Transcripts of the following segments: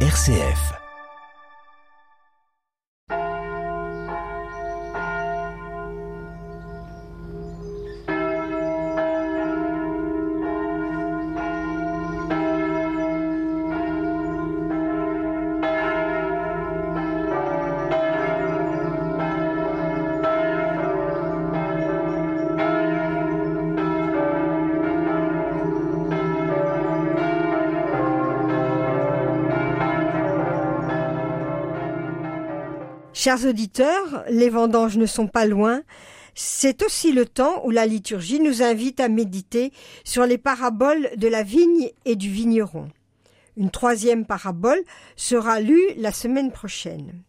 RCF. Chers auditeurs, les vendanges ne sont pas loin. C'est aussi le temps où la liturgie nous invite à méditer sur les paraboles de la vigne et du vigneron. Une troisième parabole sera lue la semaine prochaine.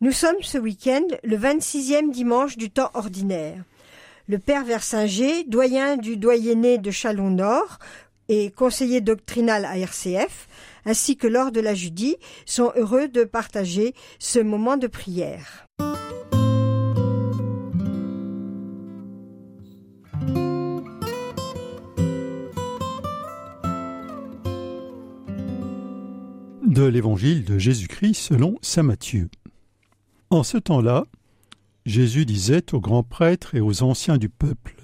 Nous sommes ce week-end le 26e dimanche du temps ordinaire. Le père Versinger, doyen du doyenné de Chalon-Nord et conseiller doctrinal à RCF, ainsi que lors de la Judie, sont heureux de partager ce moment de prière. De l'Évangile de Jésus-Christ selon Saint Matthieu. En ce temps-là, Jésus disait aux grands prêtres et aux anciens du peuple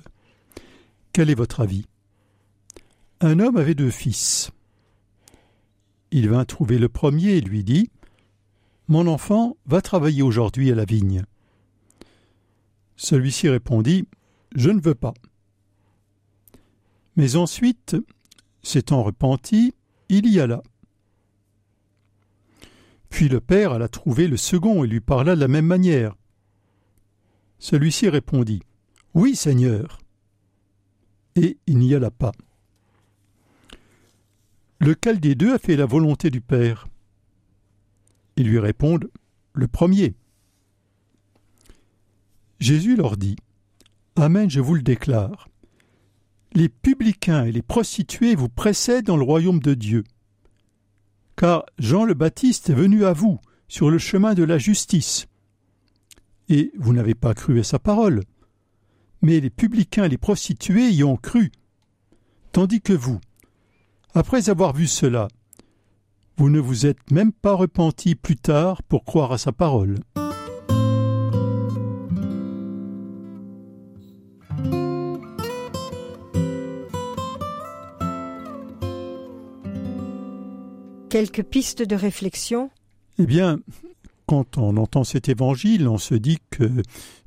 Quel est votre avis? Un homme avait deux fils. Il vint trouver le premier et lui dit Mon enfant, va travailler aujourd'hui à la vigne. Celui-ci répondit Je ne veux pas. Mais ensuite, s'étant repenti, il y alla. Puis le père alla trouver le second et lui parla de la même manière. Celui-ci répondit Oui, Seigneur. Et il n'y alla pas. Lequel des deux a fait la volonté du Père? Ils lui répondent Le premier. Jésus leur dit Amen, je vous le déclare. Les publicains et les prostituées vous précèdent dans le royaume de Dieu. Car Jean le Baptiste est venu à vous sur le chemin de la justice. Et vous n'avez pas cru à sa parole. Mais les publicains et les prostituées y ont cru. Tandis que vous, après avoir vu cela, vous ne vous êtes même pas repenti plus tard pour croire à sa parole. Quelques pistes de réflexion Eh bien, quand on entend cet évangile, on se dit que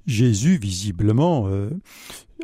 Jésus, visiblement, euh,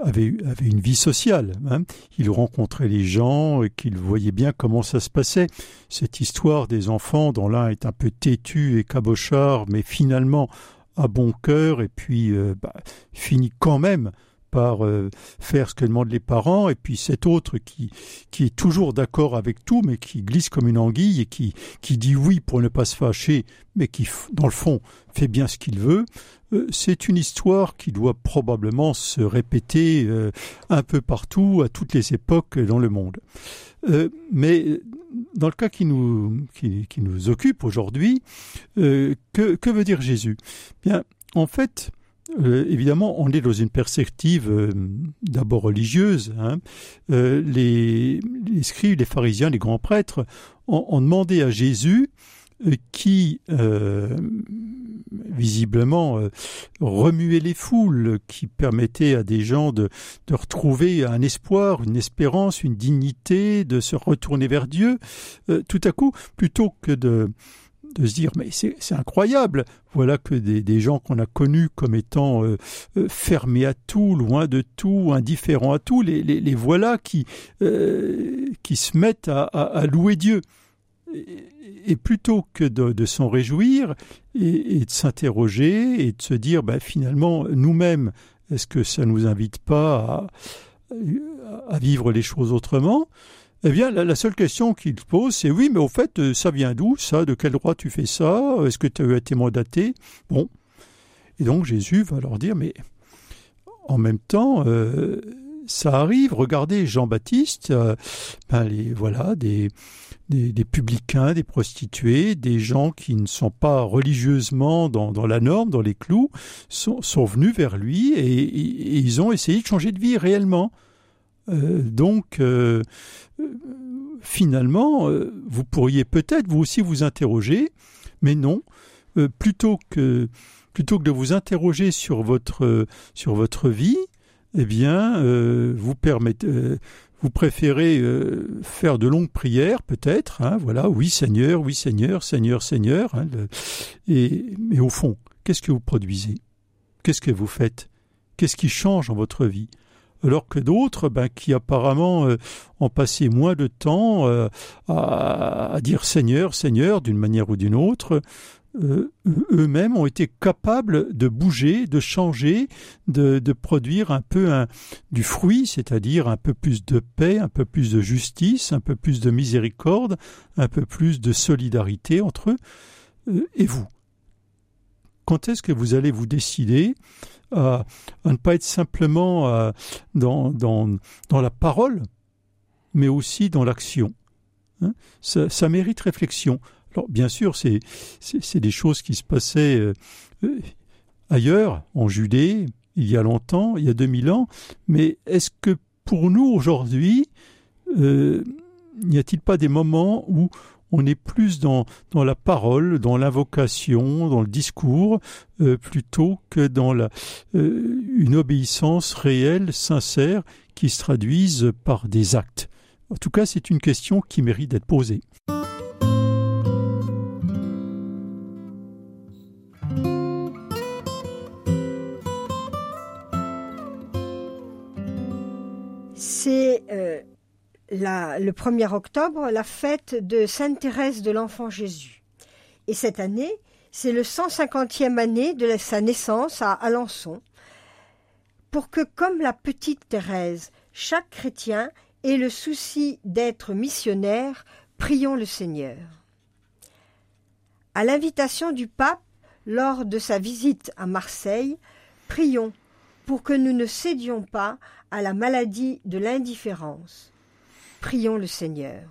avait, une vie sociale. Hein. Il rencontrait les gens et qu'il voyait bien comment ça se passait. Cette histoire des enfants dont l'un est un peu têtu et cabochard, mais finalement a bon cœur et puis euh, bah, finit quand même par euh, faire ce que demandent les parents, et puis cet autre qui, qui est toujours d'accord avec tout, mais qui glisse comme une anguille et qui, qui dit oui pour ne pas se fâcher, mais qui, dans le fond, fait bien ce qu'il veut. Euh, c'est une histoire qui doit probablement se répéter euh, un peu partout, à toutes les époques dans le monde. mais dans le cas qui nous, qui, nous occupe aujourd'hui, que, que veut dire Jésus? Bien, en fait, euh, évidemment, on est dans une perspective euh, d'abord religieuse. Hein. Euh, les, scribes, les pharisiens, les grands prêtres ont, ont demandé à Jésus qui visiblement remuait les foules, qui permettait à des gens de, de, retrouver un espoir, une espérance, une dignité, de se retourner vers Dieu. tout à coup, plutôt que de de se dire mais c'est incroyable. Voilà que des, gens qu'on a connus comme étant euh, euh, fermés à tout loin de tout indifférents à tout les, voilà qui euh, qui se mettent à, louer Dieu. Et, plutôt que de, s'en réjouir et, de s'interroger et de se dire ben, finalement nous-mêmes est-ce que ça nous invite pas à vivre les choses autrement? Eh bien, la, seule question qu'il pose, c'est oui, mais au fait, euh, ça vient d'où, ça? De quel droit tu fais ça? Est-ce que tu as été mandaté? Bon. Et donc Jésus va leur dire, mais en même temps, euh, ça arrive. Regardez Jean-Baptiste, euh, ben les, voilà, des, des, publicains, des prostituées, des gens qui ne sont pas religieusement dans, la norme, dans les clous, sont, venus vers lui et ils ont essayé de changer de vie réellement donc, finalement, vous pourriez peut-être vous aussi vous interroger, mais non, plutôt que de vous interroger sur votre vie, eh bien, vous permettez vous préférez euh, faire de longues prières, peut-être, hein, voilà, oui Seigneur, oui Seigneur, Seigneur, Seigneur, hein, mais au fond, qu'est-ce que vous produisez? Qu'est-ce que vous faites? Qu'est-ce qui change en votre vie? Alors que d'autres, ben, qui apparemment euh, ont passé moins de temps euh, à, dire Seigneur, Seigneur, d'une manière ou d'une autre, euh, eux-mêmes ont été capables de bouger, de changer, de, produire un peu du fruit, c'est-à-dire un peu plus de paix, un peu plus de justice, un peu plus de miséricorde, un peu plus de solidarité entre eux et vous. Quand est-ce que vous allez vous décider à, ne pas être simplement euh, dans, dans, dans la parole, mais aussi dans l'action hein? Ça, mérite réflexion. Alors, bien sûr, c'est, c'est, des choses qui se passaient euh, euh, ailleurs, en Judée, il y a longtemps, il y a 2000 ans, mais est-ce que pour nous aujourd'hui, n'y a-t-il pas des moments où on est plus dans, la parole, dans l'invocation, dans le discours, plutôt que dans la, une obéissance réelle, sincère, qui se traduise par des actes En tout cas, c'est une question qui mérite d'être posée. c'est euh, le 1er octobre la fête de Sainte Thérèse de l'Enfant Jésus. Et cette année, c'est le 150e année de sa naissance à Alençon, pour que, comme la petite Thérèse, chaque chrétien ait le souci d'être missionnaire, prions le Seigneur. À l'invitation du pape, lors de sa visite à Marseille, prions pour que nous ne cédions pas à la maladie de l'indifférence. Prions le Seigneur.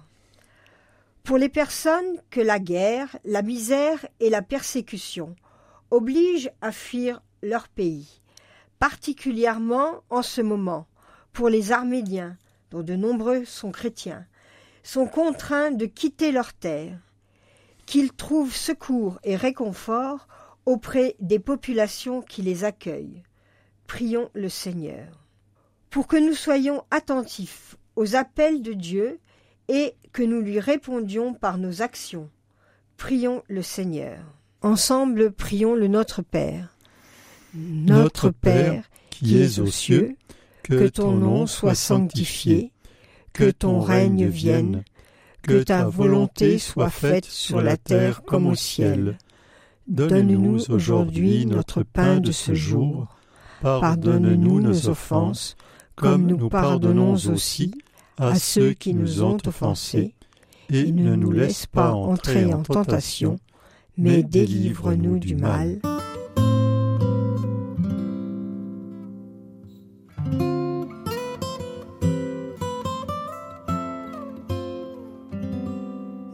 Pour les personnes que la guerre, la misère et la persécution obligent à fuir leur pays, particulièrement en ce moment, pour les Arméniens, dont de nombreux sont chrétiens, sont contraints de quitter leur terre, qu'ils trouvent secours et réconfort auprès des populations qui les accueillent prions le Seigneur. Pour que nous soyons attentifs aux appels de Dieu et que nous lui répondions par nos actions, prions le Seigneur. Ensemble, prions le Notre Père. Notre Père, qui es aux cieux, que ton nom soit sanctifié, que ton règne vienne, que ta volonté soit faite sur la terre comme au ciel. Donne-nous aujourd'hui notre pain de ce jour Pardonne-nous nos offenses, comme nous pardonnons aussi à ceux qui nous ont offensés, et ne nous laisse pas entrer en tentation, mais délivre-nous du mal.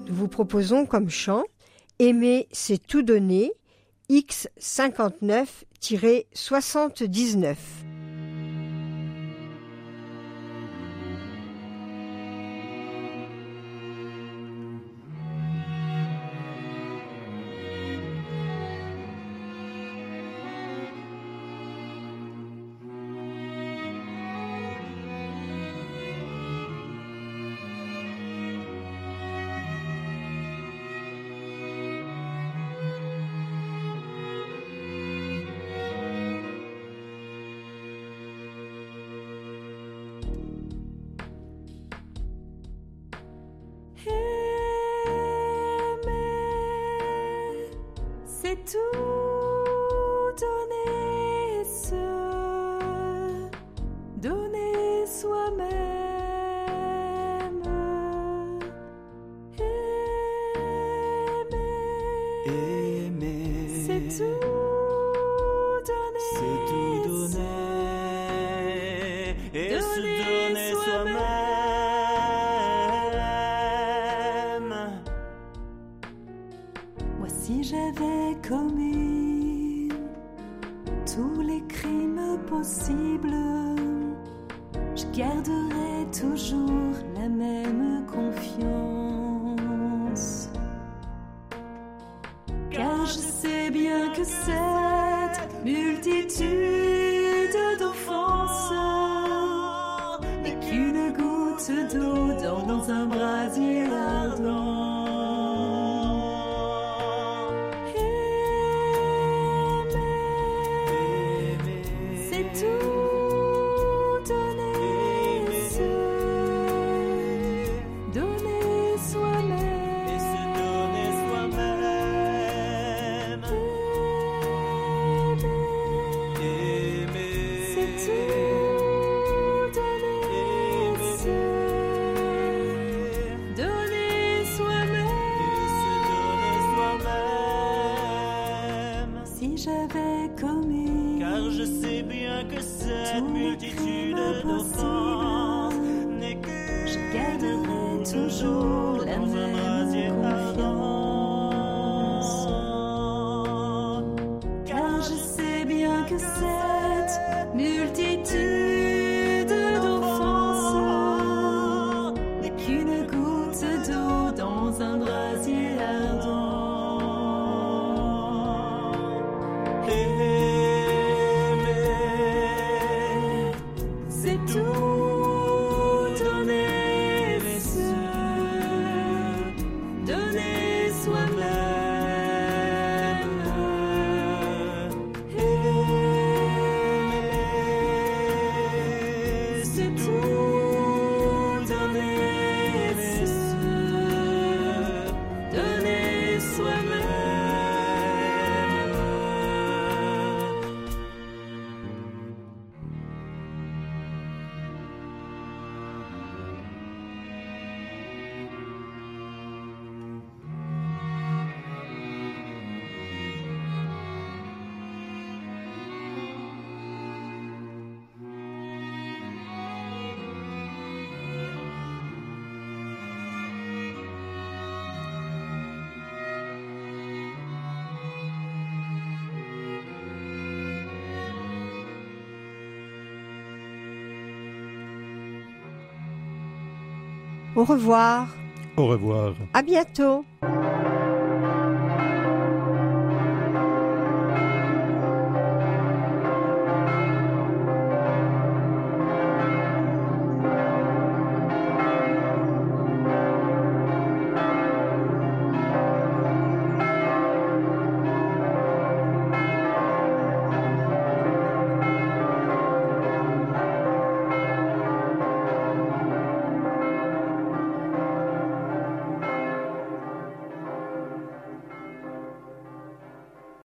Nous vous proposons comme chant Aimer, c'est tout donner X59-79. tous les crimes possibles. Je garderai toujours la même confiance. Car je sais bien que cette multitude d'offenses n'est qu'une goutte d'eau dans un bras. Au revoir. Au revoir. À bientôt.